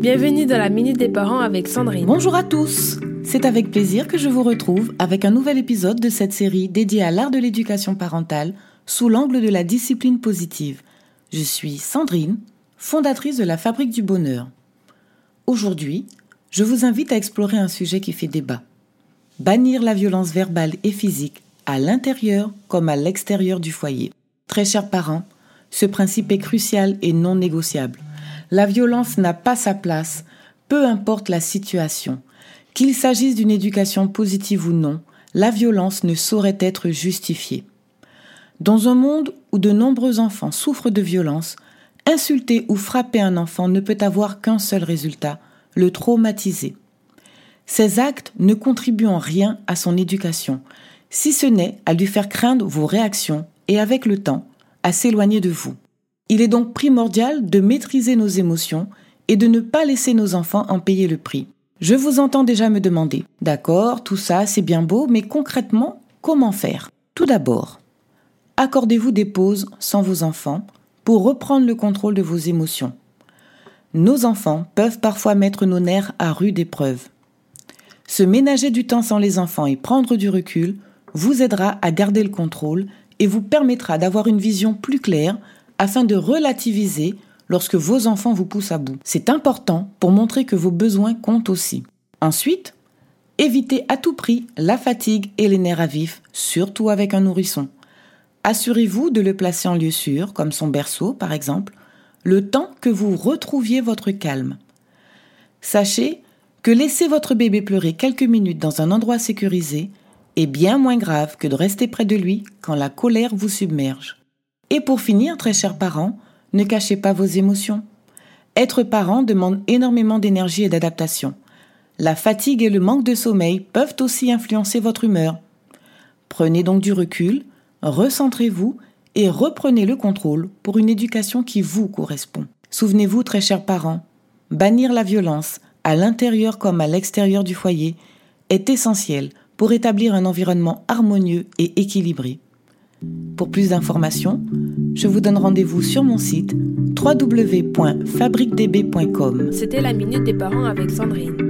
Bienvenue dans la Minute des Parents avec Sandrine. Bonjour à tous C'est avec plaisir que je vous retrouve avec un nouvel épisode de cette série dédiée à l'art de l'éducation parentale sous l'angle de la discipline positive. Je suis Sandrine, fondatrice de la Fabrique du Bonheur. Aujourd'hui, je vous invite à explorer un sujet qui fait débat. Bannir la violence verbale et physique à l'intérieur comme à l'extérieur du foyer. Très chers parents, ce principe est crucial et non négociable. La violence n'a pas sa place, peu importe la situation. Qu'il s'agisse d'une éducation positive ou non, la violence ne saurait être justifiée. Dans un monde où de nombreux enfants souffrent de violence, insulter ou frapper un enfant ne peut avoir qu'un seul résultat, le traumatiser. Ces actes ne contribuent en rien à son éducation, si ce n'est à lui faire craindre vos réactions et avec le temps, à s'éloigner de vous. Il est donc primordial de maîtriser nos émotions et de ne pas laisser nos enfants en payer le prix. Je vous entends déjà me demander, d'accord, tout ça c'est bien beau, mais concrètement, comment faire? Tout d'abord, accordez-vous des pauses sans vos enfants pour reprendre le contrôle de vos émotions. Nos enfants peuvent parfois mettre nos nerfs à rude épreuve. Se ménager du temps sans les enfants et prendre du recul vous aidera à garder le contrôle et vous permettra d'avoir une vision plus claire afin de relativiser lorsque vos enfants vous poussent à bout. C'est important pour montrer que vos besoins comptent aussi. Ensuite, évitez à tout prix la fatigue et les nerfs à vif, surtout avec un nourrisson. Assurez-vous de le placer en lieu sûr, comme son berceau par exemple, le temps que vous retrouviez votre calme. Sachez que laisser votre bébé pleurer quelques minutes dans un endroit sécurisé est bien moins grave que de rester près de lui quand la colère vous submerge. Et pour finir, très chers parents, ne cachez pas vos émotions. Être parent demande énormément d'énergie et d'adaptation. La fatigue et le manque de sommeil peuvent aussi influencer votre humeur. Prenez donc du recul, recentrez-vous et reprenez le contrôle pour une éducation qui vous correspond. Souvenez-vous, très chers parents, bannir la violence, à l'intérieur comme à l'extérieur du foyer, est essentiel pour établir un environnement harmonieux et équilibré. Pour plus d'informations, je vous donne rendez-vous sur mon site www.fabriquedb.com. C'était la Minute des Parents avec Sandrine.